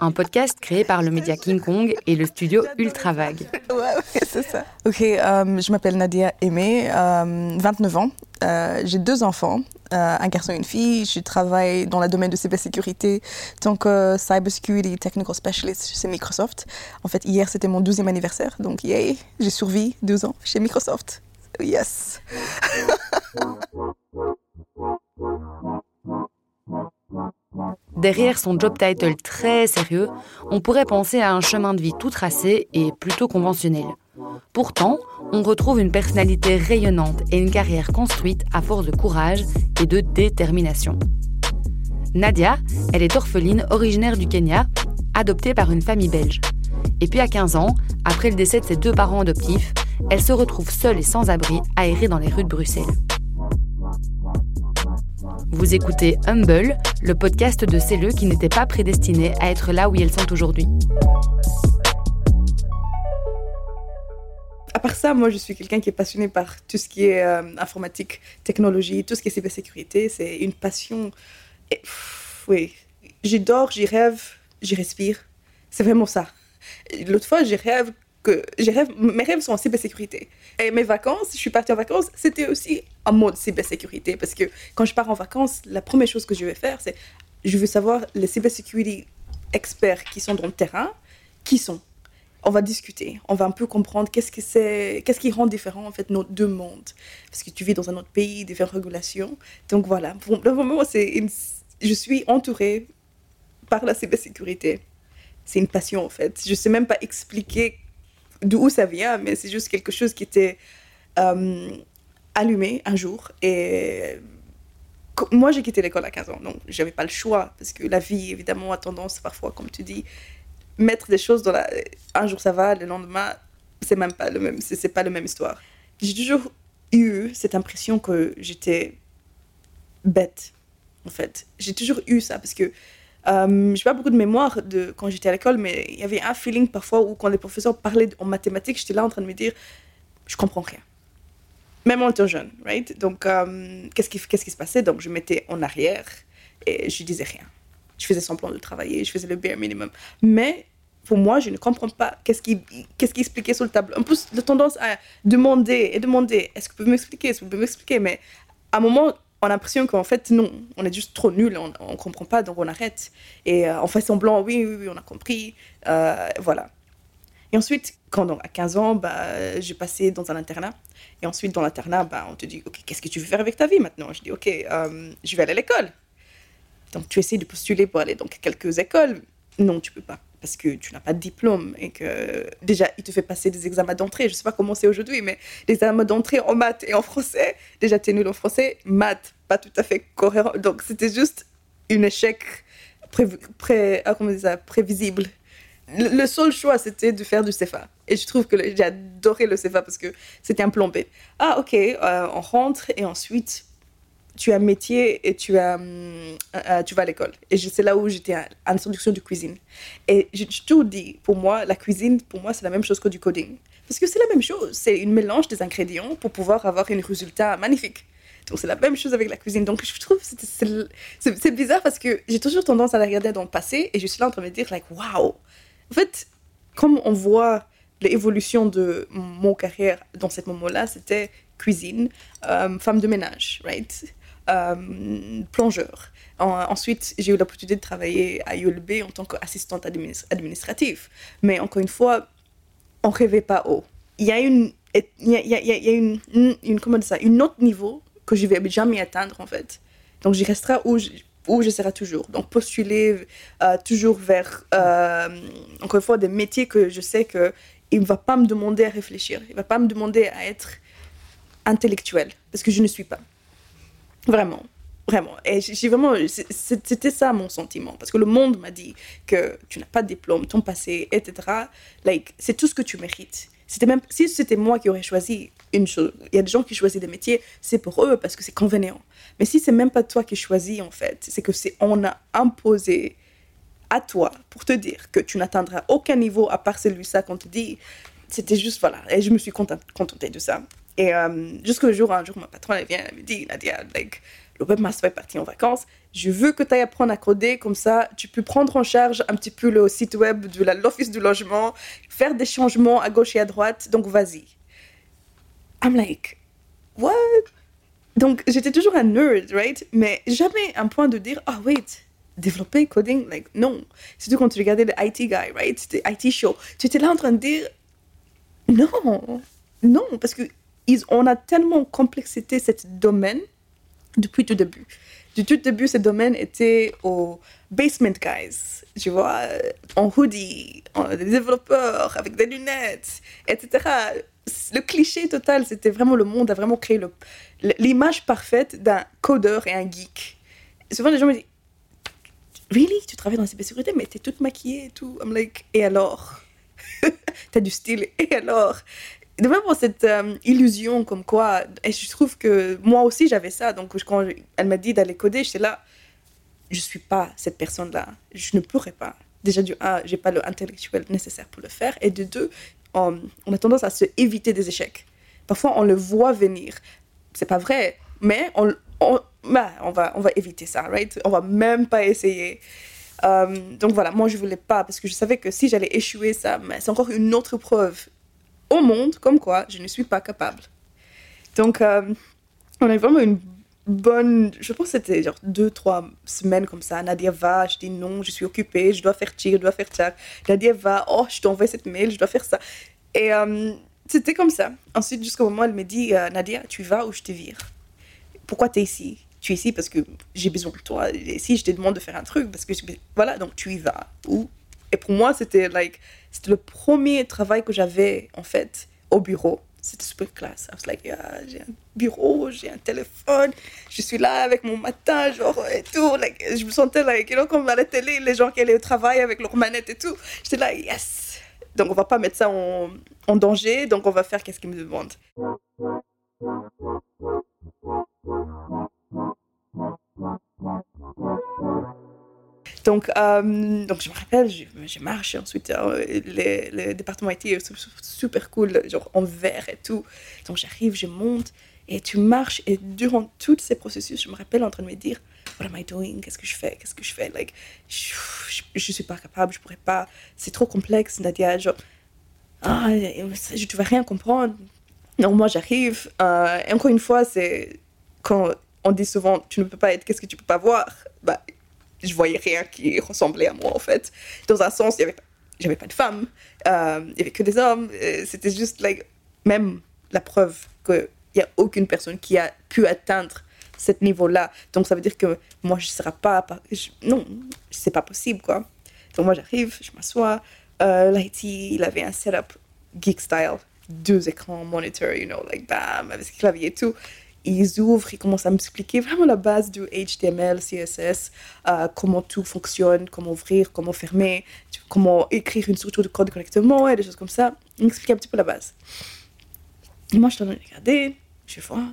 un podcast créé par le média King Kong et le studio Ultra Vague. Ouais, c'est ça. Ok, euh, je m'appelle Nadia Aimé, 29 ans. J'ai deux enfants, un garçon et une fille. Je travaille dans le domaine de cybersécurité tant que Cybersecurity Technical Specialist chez Microsoft. En fait, hier, c'était mon 12e anniversaire, donc yay, j'ai survécu deux ans chez Microsoft. Yes. Derrière son job title très sérieux, on pourrait penser à un chemin de vie tout tracé et plutôt conventionnel. Pourtant, on retrouve une personnalité rayonnante et une carrière construite à force de courage et de détermination. Nadia, elle est orpheline originaire du Kenya, adoptée par une famille belge. Et puis à 15 ans, après le décès de ses deux parents adoptifs, elle se retrouve seule et sans abri, aérée dans les rues de Bruxelles. Vous écoutez Humble, le podcast de celles qui n'étaient pas prédestinées à être là où elles sont aujourd'hui. À part ça, moi, je suis quelqu'un qui est passionné par tout ce qui est euh, informatique, technologie, tout ce qui est cybersécurité. C'est une passion. Et, oui, j'y dors, j'y rêve, j'y respire. C'est vraiment ça. L'autre fois, j'y rêve que rêve, mes rêves sont en cybersécurité. Et mes vacances, je suis partie en vacances, c'était aussi en mode cybersécurité. Parce que quand je pars en vacances, la première chose que je vais faire, c'est je veux savoir les cybersécurité experts qui sont dans le terrain, qui sont. On va discuter, on va un peu comprendre qu'est-ce que c'est, qu'est-ce qui rend différent en fait nos deux mondes. Parce que tu vis dans un autre pays, différentes régulations. Donc voilà, pour le moment, c'est je suis entourée par la cybersécurité. C'est une passion en fait. Je sais même pas expliquer d'où ça vient, mais c'est juste quelque chose qui était euh, allumé un jour. Et moi, j'ai quitté l'école à 15 ans, donc j'avais pas le choix, parce que la vie, évidemment, a tendance parfois, comme tu dis, mettre des choses dans la... Un jour ça va, le lendemain, c'est même pas le même, c'est pas la même histoire. J'ai toujours eu cette impression que j'étais bête, en fait. J'ai toujours eu ça, parce que euh, je n'ai pas beaucoup de mémoire de quand j'étais à l'école, mais il y avait un feeling parfois où quand les professeurs parlaient en mathématiques, j'étais là en train de me dire, je comprends rien. Même en étant jeune, right? Donc, euh, qu'est-ce qui, qu'est-ce qui se passait? Donc, je mettais en arrière et je disais rien. Je faisais semblant de travailler, je faisais le bare minimum. Mais pour moi, je ne comprends pas qu'est-ce qui, qu'est-ce qui expliquait sur le tableau. En plus, la tendance à demander et demander, est-ce que vous pouvez m'expliquer, est-ce que vous pouvez m'expliquer, mais à un moment, on a l'impression qu'en fait, non, on est juste trop nul, on ne comprend pas, donc on arrête. Et euh, on fait semblant, oui, oui, oui, on a compris. Euh, voilà. Et ensuite, quand à 15 ans, bah, j'ai passé dans un internat. Et ensuite, dans l'internat, bah, on te dit, OK, qu'est-ce que tu veux faire avec ta vie maintenant? Je dis, OK, euh, je vais aller à l'école. Donc, tu essaies de postuler pour aller dans quelques écoles. Non, tu peux pas parce que tu n'as pas de diplôme et que déjà, il te fait passer des examens d'entrée. Je ne sais pas comment c'est aujourd'hui, mais les examens d'entrée en maths et en français, déjà, tu es nul en français, maths, pas tout à fait cohérent. Donc, c'était juste un échec pré, ah, prévisible. Le, seul choix, c'était de faire du CFA. Et je trouve que j'ai adoré le CFA parce que c'était un plan B. Ah, ok, euh, on rentre et ensuite, tu as un métier et tu, as, euh, euh, tu vas à l'école. Et c'est là où j'étais à l'introduction de cuisine. Et j'ai toujours dit, pour moi, la cuisine, pour moi, c'est la même chose que du coding. Parce que c'est la même chose. C'est une mélange des ingrédients pour pouvoir avoir un résultat magnifique. Donc c'est la même chose avec la cuisine. Donc je trouve c'est bizarre parce que j'ai toujours tendance à la regarder dans le passé et je suis là en train de me dire, like, waouh! En fait, comme on voit l'évolution de mon carrière dans ce moment-là, c'était cuisine, euh, femme de ménage, right? Euh, plongeur. ensuite, j'ai eu l'opportunité de travailler à ULB en tant qu'assistante administrative. Mais encore une fois, on rêvait pas haut. Il y a une, il y a, ça, autre niveau que je vais jamais atteindre en fait. Donc, j'y resterai où je, où je serai toujours. Donc, postuler euh, toujours vers, euh, encore une fois, des métiers que je sais que il ne va pas me demander à réfléchir. Il ne va pas me demander à être intellectuel, parce que je ne suis pas. Vraiment. Vraiment. Et j'ai vraiment, c'était ça mon sentiment. Parce que le monde m'a dit que tu n'as pas de diplôme, ton passé, etc. Like, c'est tout ce que tu mérites. C'était même, si c'était moi qui aurais choisi une chose, il y a des gens qui choisissent des métiers, c'est pour eux parce que c'est convenant. Mais si c'est même pas toi qui choisis, en fait, c'est que c'est, on a imposé à toi pour te dire que tu n'atteindras aucun niveau à part celui-là qu'on te dit. C'était juste, voilà. Et je me suis contentée de ça. Et euh, jusqu'au jour, un jour, ma patronne, elle vient, elle me dit, Nadia, like, le webmaster est parti en vacances. Je veux que tu ailles apprendre à coder, comme ça, tu peux prendre en charge un petit peu le site web de l'office du logement, faire des changements à gauche et à droite, donc vas-y. I'm like, what? Donc, j'étais toujours un nerd, right? Mais jamais un point de dire, ah, wait, développer coding, like, non. Surtout quand tu regardais le IT guy, right? C'était IT show. Tu étais là en train de dire, non, non, parce que on a tellement complexité ce domaine depuis tout début. Du tout début, ce domaine était au basement guys, tu vois, en hoodie, des développeurs avec des lunettes, etc. Le cliché total, c'était vraiment le monde a vraiment créé l'image parfaite d'un codeur et un geek. souvent, les gens me disent Really? Tu travailles dans la cybersécurité, mais t'es toute maquillée et tout. I'm like, et alors? T'as du style, et alors? De vraiment cette euh, illusion comme quoi, et je trouve que moi aussi j'avais ça, donc quand elle m'a dit d'aller coder, j'étais là, je suis pas cette personne-là, je ne pourrais pas. Déjà du un, j'ai pas l'intellectuel nécessaire pour le faire, et de deux, on, a tendance à se éviter des échecs. Parfois on le voit venir, c'est pas vrai, mais on, on, bah, on, va, on va éviter ça, right? On va même pas essayer. Euh, donc voilà, moi je voulais pas parce que je savais que si j'allais échouer, ça, c'est encore une autre preuve au monde comme quoi je ne suis pas capable. Donc, euh, on a vraiment une bonne, je pense que c'était genre deux, trois semaines comme ça. Nadia va, je dis non, je suis occupée, je dois faire tir, je dois faire ça. Nadia va, oh, je t'envoie cette mail, je dois faire ça. Et euh, c'était comme ça. Ensuite, jusqu'au moment où elle me dit, euh, Nadia, tu vas ou je te vire? Pourquoi tu es ici? Tu es ici parce que j'ai besoin de toi. Et si je te demande de faire un truc, parce que voilà, donc tu y vas. Ou et pour moi, c'était like, c'était le premier travail que j'avais en fait au bureau. C'était super classe. I was like, j'ai un bureau, j'ai un téléphone, je suis là avec mon matin, genre, et tout. Like, je me sentais, like, you know, comme à la télé, les gens qui allaient au travail avec leur manette et tout. J'étais là, yes! Donc, on va pas mettre ça en, en danger, donc on va faire qu'est-ce qu'ils me demandent. Donc, euh, donc je me rappelle, je, marche, ensuite euh, les, le département IT est super cool, genre en vert et tout. Donc j'arrive, je monte et tu marches et durant tous ces processus, je me rappelle en train de me dire, what am I doing? Qu'est-ce que je fais? Qu'est-ce que je fais? Like, je, ne suis pas capable, je pourrais pas. C'est trop complexe, Nadia. Genre, ah, je ne vais rien comprendre. Donc moi j'arrive. Euh, et encore une fois, c'est quand on dit souvent, tu ne peux pas être, qu'est-ce que tu peux pas voir? Bah, je voyais rien qui ressemblait à moi en fait. Dans un sens, il y avait j'avais pas de femmes, euh, il y avait que des hommes. C'était juste like, même la preuve qu'il n'y a aucune personne qui a pu atteindre ce niveau-là. Donc ça veut dire que moi je ne serai pas, non, c'est pas possible quoi. Donc moi j'arrive, je m'assois. Euh, L'IT, il avait un setup geek style, deux écrans, monitor, you know, like bam, avec clavier et tout ils ouvrent, ils commencent à m'expliquer vraiment la base du HTML, CSS, euh, comment tout fonctionne, comment ouvrir, comment fermer, comment écrire une structure de code correctement et des choses comme ça. Ils m'expliquent un petit peu la base. Et moi, je suis en train de regarder, je vois.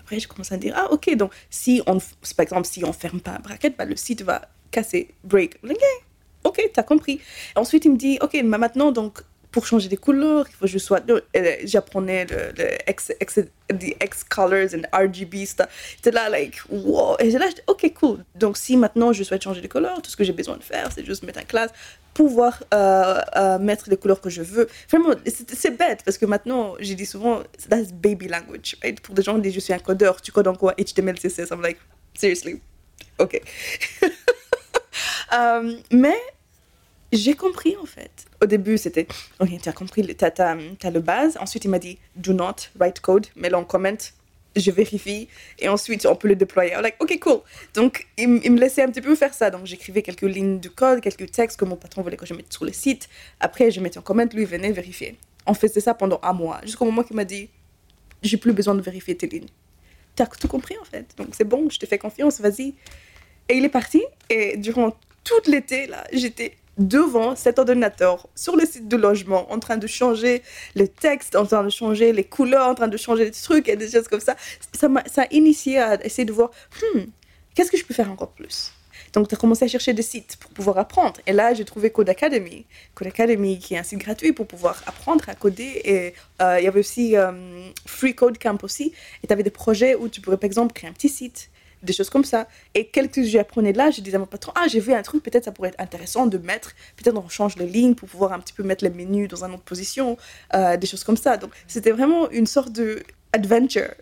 Après, je commence à dire, ah, ok, donc si on, par exemple, si on ferme pas un bracket, bah, le site va casser, break. Ok, ok, t'as compris. ensuite, il me dit, ok, maintenant, donc, pour changer des couleurs, il faut que je sois. Euh, j'apprenais le, le X, the X colors and RGB stuff. C'était là, like, wow. Et là, ok, cool. Donc, si maintenant je souhaite changer de couleur, tout ce que j'ai besoin de faire, c'est juste mettre un classe, pouvoir euh, euh, mettre les couleurs que je veux. Vraiment, c'est bête parce que maintenant, j'ai dit souvent, that's baby language? Pour des gens qui disent, je suis un codeur, tu codes en quoi? HTML, CSS. I'm like, seriously, ok. mais j'ai compris en fait. Au début, c'était, ok, tu as compris, tu as, as, le base. Ensuite, il m'a dit, do not write code, mets-le en comment, je vérifie. Et ensuite, on peut le déployer. I'm like, ok, cool. Donc, il, me laissait un petit peu faire ça. Donc, j'écrivais quelques lignes de code, quelques textes que mon patron voulait que je mette sur le site. Après, je mettais en comment, lui venait vérifier. On faisait ça pendant un mois, jusqu'au moment qu'il m'a dit, j'ai plus besoin de vérifier tes lignes. Tu as tout compris en fait. Donc, c'est bon, je te fais confiance, vas-y. Et il est parti. Et durant tout l'été, là, j'étais devant cet ordinateur sur le site de logement en train de changer les textes, en train de changer les couleurs, en train de changer des trucs et des choses comme ça. Ça m'a a initié à essayer de voir, hmm, qu'est-ce que je peux faire encore plus? Donc, tu as commencé à chercher des sites pour pouvoir apprendre. Et là, j'ai trouvé Code Academy. Code Academy, qui est un site gratuit pour pouvoir apprendre à coder. Et euh, il y avait aussi euh, Free Code Camp aussi. Et tu avais des projets où tu pourrais, par exemple, créer un petit site des choses comme ça. Et quelques j'apprenais là, je disais à mon patron, ah, j'ai vu un truc, peut-être ça pourrait être intéressant de mettre, peut-être on change de ligne pour pouvoir un petit peu mettre les menus dans une autre position, euh, des choses comme ça. Donc, c'était vraiment une sorte de adventure.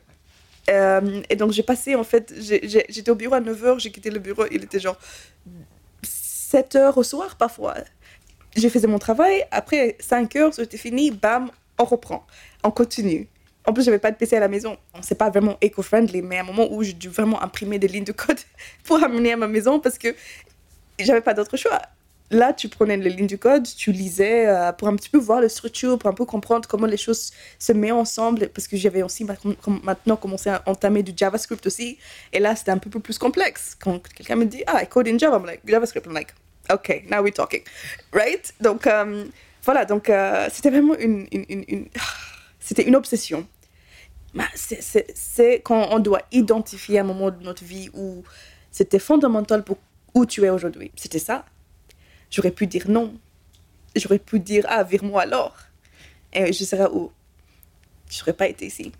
Euh, et donc, j'ai passé, en fait, j'étais au bureau à 9h, j'ai quitté le bureau, il était genre 7h au soir parfois. J'ai fait mon travail, après 5h, c'était fini, bam, on reprend, on continue. En plus, j'avais pas de PC à la maison. C'est pas vraiment éco-friendly, mais à un moment où j'ai dû vraiment imprimer des lignes de code pour amener à ma maison parce que j'avais pas d'autre choix. Là, tu prenais les lignes du code, tu lisais euh, pour un petit peu voir la structure, pour un peu comprendre comment les choses se mettent ensemble, parce que j'avais aussi maintenant commencé à entamer du JavaScript aussi. Et là, c'était un peu plus complexe. Quand quelqu'un me dit, ah, I code in Java, I'm like, JavaScript, I'm like, OK, now we're talking. Right? Donc, euh, voilà, donc euh, c'était vraiment une, c'était une obsession. C'est quand on doit identifier un moment de notre vie où c'était fondamental pour où tu es aujourd'hui. C'était ça. J'aurais pu dire non. J'aurais pu dire, ah, vire-moi alors. Et je serais où? Je n'aurais pas été ici.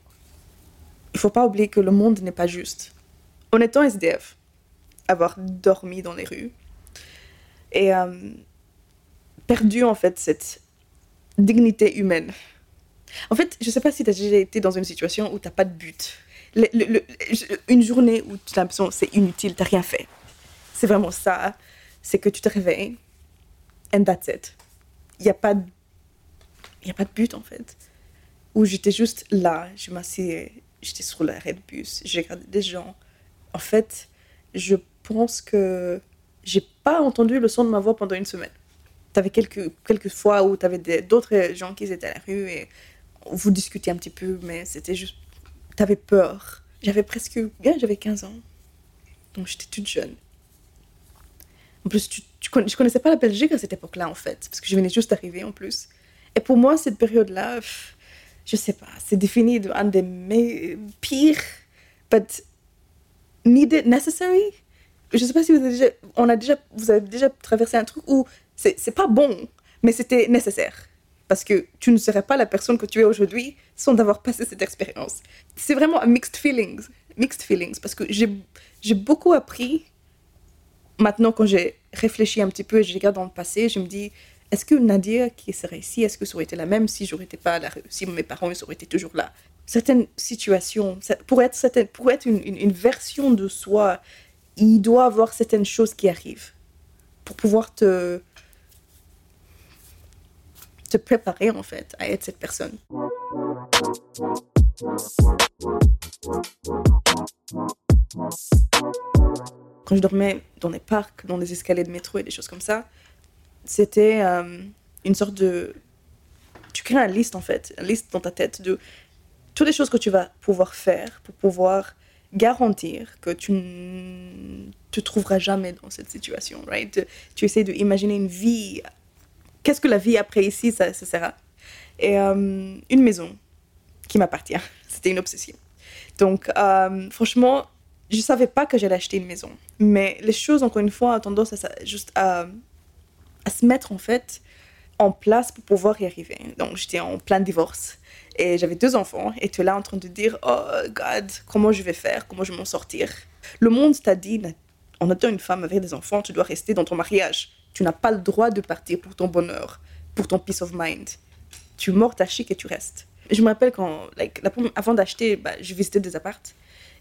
Il faut pas oublier que le monde n'est pas juste. En étant SDF, avoir dormi dans les rues et euh, perdu en fait cette dignité humaine en fait, je sais pas si tu as déjà été dans une situation où tu n'as pas de but. une journée où tu as l'impression que c'est inutile, tu n'as rien fait. C'est vraiment ça. C'est que tu te réveilles, and that's it. Il n'y a, pas de, y a pas de but, en fait. Où j'étais juste là, je m'assieds, j'étais sur l'arrêt de bus, j'ai regardé des gens. En fait, je pense que j'ai pas entendu le son de ma voix pendant une semaine. Tu avais quelques, quelques fois où tu avais d'autres gens qui étaient à la rue et vous discutiez un petit peu, mais c'était juste. T'avais peur. J'avais presque. j'avais 15 ans. Donc j'étais toute jeune. En plus, tu, tu je connaissais pas la Belgique à cette époque-là, en fait, parce que je venais juste d'arriver en plus. Et pour moi, cette période-là, je sais pas, c'est défini de un des pires, but needed, necessary. Je sais pas si vous avez déjà, on a déjà, vous avez déjà traversé un truc où c'est pas bon, mais c'était nécessaire parce que tu ne serais pas la personne que tu es aujourd'hui sans avoir passé cette expérience. C'est vraiment un mixed feelings, mixed feelings, parce que j'ai beaucoup appris. Maintenant, quand j'ai réfléchi un petit peu et je regarde dans le passé, je me dis, est-ce que Nadia qui serait ici, est-ce que ça aurait été la même si j'aurais été pas là, si mes parents ils auraient été toujours là? Certaines situations, pour être, certaine, pour être une, une, une version de soi, il doit avoir certaines choses qui arrivent pour pouvoir te, te préparer en fait à être cette personne. Quand je dormais dans les parcs, dans les escaliers de métro et des choses comme ça, c'était euh, une sorte de... Tu crées une liste en fait, une liste dans ta tête de toutes les choses que tu vas pouvoir faire pour pouvoir garantir que tu ne te trouveras jamais dans cette situation, right? Tu essaies d'imaginer une vie qu'est-ce que la vie après ici, ça, sera Et euh, une maison qui m'appartient. C'était une obsession. Donc, euh, franchement, je ne savais pas que j'allais acheter une maison. Mais les choses, encore une fois, ont tendance à, juste à, se mettre en fait en place pour pouvoir y arriver. Donc, j'étais en plein divorce et j'avais deux enfants et tu es là en train de dire Oh God, comment je vais faire? Comment je vais m'en sortir Le monde t'a dit En étant une femme avec des enfants, tu dois rester dans ton mariage. Tu n'as pas le droit de partir pour ton bonheur, pour ton peace of mind. Tu mords ta chic et tu restes. Je me rappelle quand, like, avant d'acheter, bah, je visitais des appartes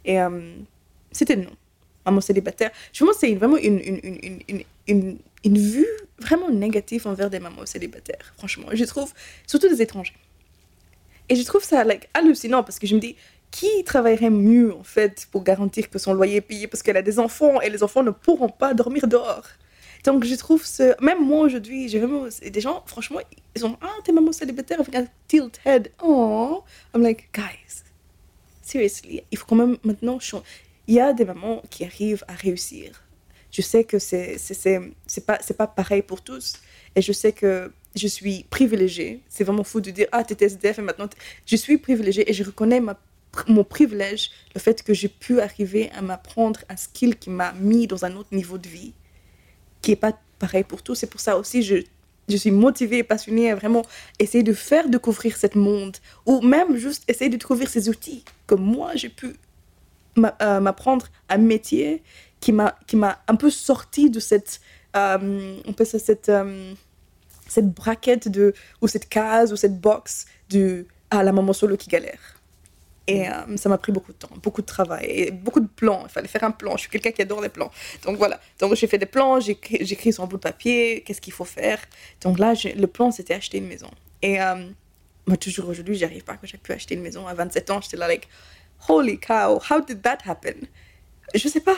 et euh, c'était non. Maman célibataire. Je pense que c'est vraiment une, une, une, une, une, vue vraiment négative envers des mamans célibataires, franchement. Je trouve, surtout des étrangers. Et je trouve ça like, hallucinant parce que je me dis, qui travaillerait mieux en fait pour garantir que son loyer est payé parce qu'elle a des enfants et les enfants ne pourront pas dormir dehors? Donc, je trouve ce. Même moi aujourd'hui, j'ai vraiment. Des gens, franchement, ils sont. Ah, t'es maman célibataire avec un tilt head. Oh. I'm like, guys, seriously, il faut quand même maintenant. Il y a des mamans qui arrivent à réussir. Je sais que c'est pas, pas pareil pour tous. Et je sais que je suis privilégiée. C'est vraiment fou de dire, ah, t'es SDF et maintenant. Je suis privilégiée et je reconnais ma mon privilège, le fait que j'ai pu arriver à m'apprendre un skill qui m'a mis dans un autre niveau de vie qui n'est pas pareil pour tous. C'est pour ça aussi je, je suis motivée et passionnée à vraiment essayer de faire découvrir ce monde ou même juste essayer de découvrir ces outils que moi j'ai pu m'apprendre un métier qui m'a un peu sorti de cette, on peut cette, cette braquette de, ou cette case ou cette box de ah, la maman solo qui galère. Et euh, ça m'a pris beaucoup de temps, beaucoup de travail et beaucoup de plans. Il fallait faire un plan. Je suis quelqu'un qui adore les plans. Donc voilà. Donc j'ai fait des plans, j'ai écrit sur un bout de papier, qu'est-ce qu'il faut faire. Donc là, le plan, c'était acheter une maison. Et euh, moi, toujours aujourd'hui, j'arrive pas que j'ai pu acheter une maison. À 27 ans, j'étais là, like, holy cow, how did that happen? Je sais pas.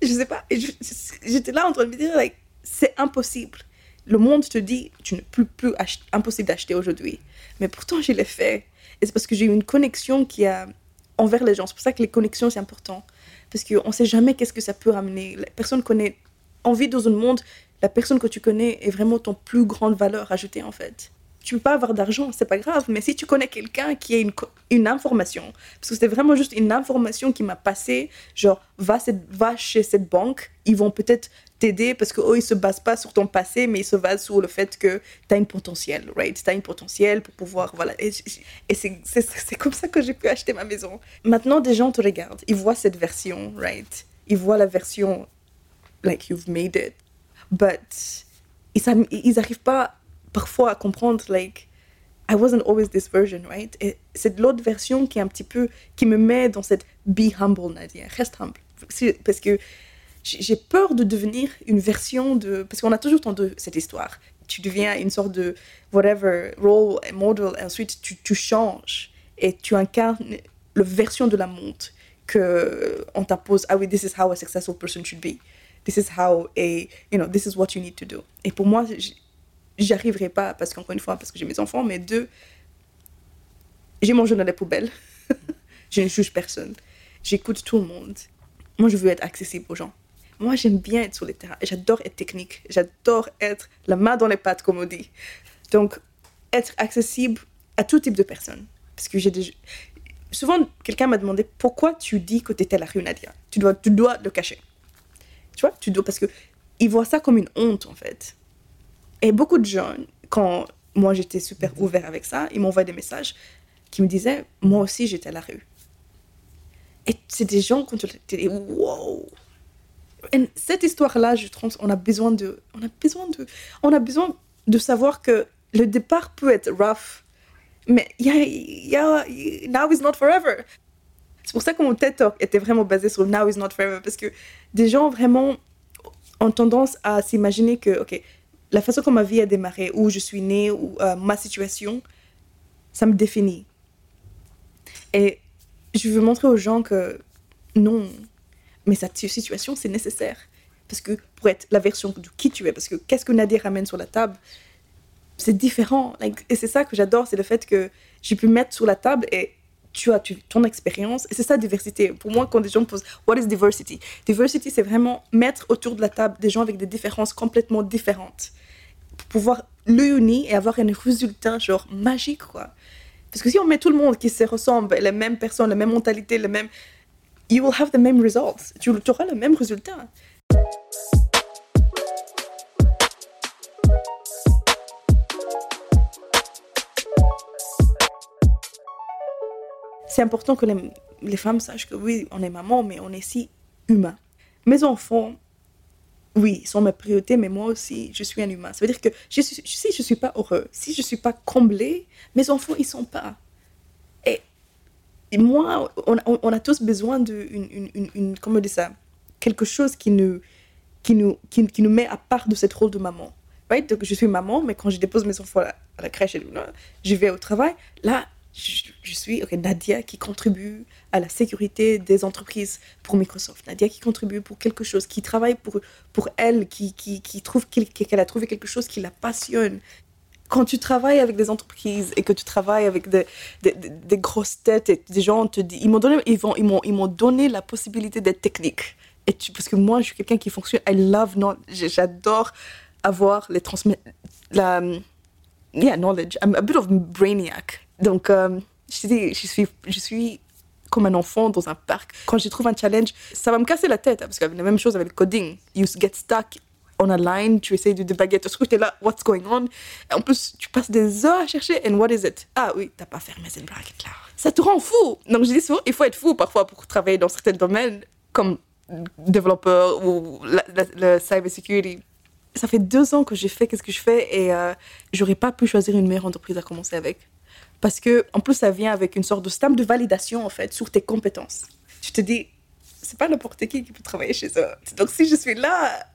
Je sais pas. J'étais là en train de me dire, like, c'est impossible. Le monde te dit, tu ne peux plus, impossible d'acheter aujourd'hui. Mais pourtant, je l'ai fait. Et c'est parce que j'ai eu une connexion qui a envers les gens. C'est pour ça que les connexions, c'est important. Parce qu'on ne sait jamais qu'est-ce que ça peut ramener. La personne connaît. En vie dans un monde, la personne que tu connais est vraiment ton plus grande valeur ajoutée, en fait tu peux pas avoir d'argent, c'est pas grave, mais si tu connais quelqu'un qui a une, une information, parce que c'était vraiment juste une information qui m'a passé, genre, va, cette, va chez cette banque, ils vont peut-être t'aider parce qu'eux, ils se basent pas sur ton passé, mais ils se basent sur le fait que tu as une potentiel, right? Tu as une potentiel pour pouvoir, voilà. Et, et c'est comme ça que j'ai pu acheter ma maison. Maintenant, des gens te regardent, ils voient cette version, right? Ils voient la version, like, you've made it. But, ils n'arrivent pas parfois à comprendre, like, I wasn't always this version, right? Et c'est l'autre version qui est un petit peu, qui me met dans cette be humble, Nadia, reste humble. Parce que j'ai peur de devenir une version de. Parce qu'on a toujours entendu cette histoire. Tu deviens une sorte de whatever role model, et ensuite tu, changes et tu incarnes la version de la montre que on t'impose. Ah oui, this is how a successful person should be. This is how a, you know, this is what you need to do. Et pour moi, j'y arriverai pas parce qu'encore une fois, parce que j'ai mes enfants, mais deux, j'ai jeu dans la poubelle. je ne juge personne. J'écoute tout le monde. Moi, je veux être accessible aux gens. Moi, j'aime bien être sur les terrains. J'adore être technique. J'adore être la main dans les pattes, comme on dit. Donc, être accessible à tout type de personnes. Parce que j'ai déjà... Souvent, quelqu'un m'a demandé pourquoi tu dis que tu étais à la rue Nadia? Tu dois, tu dois le cacher. Tu vois? Tu dois, Parce qu'ils voient ça comme une honte, en fait. Et beaucoup de gens, quand moi j'étais super ouvert avec ça, ils m'envoyaient des messages qui me disaient Moi aussi j'étais à la rue. Et c'est des gens quand tu dis Wow Et cette histoire-là, je trouve, on a besoin de, on a besoin de, on a besoin de savoir que le départ peut être rough, mais y a, y a, now is not forever. C'est pour ça que mon TED Talk était vraiment basé sur now is not forever, parce que des gens vraiment ont tendance à s'imaginer que, ok, la façon dont ma vie a démarré, où je suis née, ou euh, ma situation, ça me définit. Et je veux montrer aux gens que non, mais cette situation, c'est nécessaire. Parce que pour être la version de qui tu es, parce que qu'est-ce que Nadia ramène sur la table, c'est différent. et c'est ça que j'adore, c'est le fait que j'ai pu mettre sur la table et tu as ton expérience. Et c'est ça, diversité. Pour moi, quand des gens me posent What is diversity? Diversity, c'est vraiment mettre autour de la table des gens avec des différences complètement différentes pouvoir le unir et avoir un résultat genre magique, quoi. Parce que si on met tout le monde qui se ressemble, les mêmes personnes, la même mentalité, le même... You will have the same results. Tu auras le même résultat. c'est important que les, femmes sachent que oui, on est maman, mais on est si humain. Mes enfants, oui, sont ma priorité, mais moi aussi, je suis un humain. Ça veut dire que je si je ne suis pas heureux, si je ne suis pas comblé, mes enfants, ils ne sont pas. Et, moi, on, a tous besoin de, une, une, une, comment dire ça, quelque chose qui nous, qui, nous, qui, nous met à part de cette rôle de maman. Right? Donc, je suis maman, mais quand je dépose mes enfants à la, crèche, je vais au travail, là, je, suis Nadia qui contribue à la sécurité des entreprises pour Microsoft. Nadia qui contribue pour quelque chose, qui travaille pour, pour elle, qui, qui, trouve qu'elle a trouvé quelque chose qui la passionne. Quand tu travailles avec des entreprises et que tu travailles avec des, des, grosses têtes et des gens te disent, ils m'ont donné, ils vont, ils m'ont, donné la possibilité d'être technique. Et parce que moi, je suis quelqu'un qui fonctionne, I love, j'adore avoir les transmettre, la, yeah, knowledge. I'm a bit of brainiac. Donc, euh, je, suis, comme un enfant dans un parc. Quand je trouve un challenge, ça va me casser la tête, hein, parce avait la même chose avec le coding. You get stuck on a line, tu essayes de débugger ton truc, tu es là, what's going on? En plus, tu passes des heures à chercher, and what is it? Ah oui, t'as pas fermé cette bracket là. Ça te rend fou Donc je dis souvent, il faut être fou parfois pour travailler dans certains domaines, comme développeur ou le cyber security. Ça fait deux ans que j'ai fait qu'est-ce que je fais et euh, j'aurais pas pu choisir une meilleure entreprise à commencer avec. Parce que, en plus, ça vient avec une sorte de stamp de validation, en fait, sur tes compétences. Tu te dis, c'est pas n'importe qui qui peut travailler chez eux. Donc, si je suis là,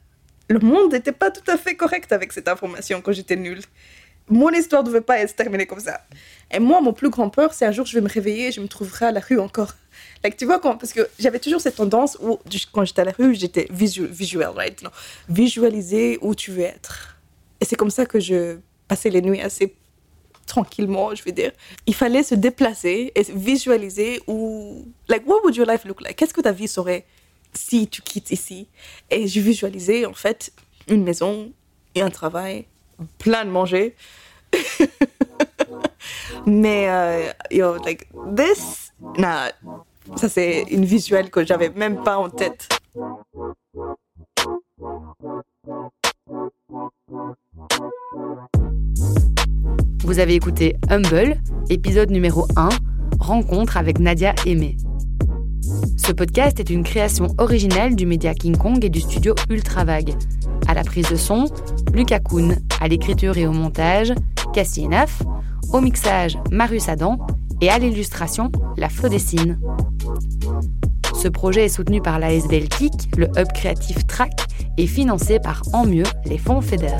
le monde n'était pas tout à fait correct avec cette information quand j'étais nulle. Mon histoire ne devait pas être terminée comme ça. Et moi, mon plus grand peur, c'est un jour, je vais me réveiller et je me trouverai à la rue encore. Tu vois, quand, parce que j'avais toujours cette tendance où, quand j'étais à la rue, j'étais visuel, right? Non, visualiser où tu veux être. Et c'est comme ça que je passais les nuits assez tranquillement, je veux dire. Il fallait se déplacer et visualiser où, like, what would your life look like? Qu'est-ce que ta vie serait si tu quittes ici? Et je visualisais, en fait, une maison et un travail, plein de manger. Mais, euh, yo, like, this, nah, ça c'est une visuelle que j'avais même pas en tête. Vous avez écouté Humble, épisode numéro 1, Rencontre avec Nadia Aimé. Ce podcast est une création originelle du média King Kong et du studio Ultravag. À la prise de son, Lucas Kuhn. À l'écriture et au montage, Cassie Neuf. Au mixage, Marius Adam. Et à l'illustration, La Flodessine. Ce projet est soutenu par l'ASBL KIC, le Hub Créatif Track, et financé par En Mieux, les fonds FEDER.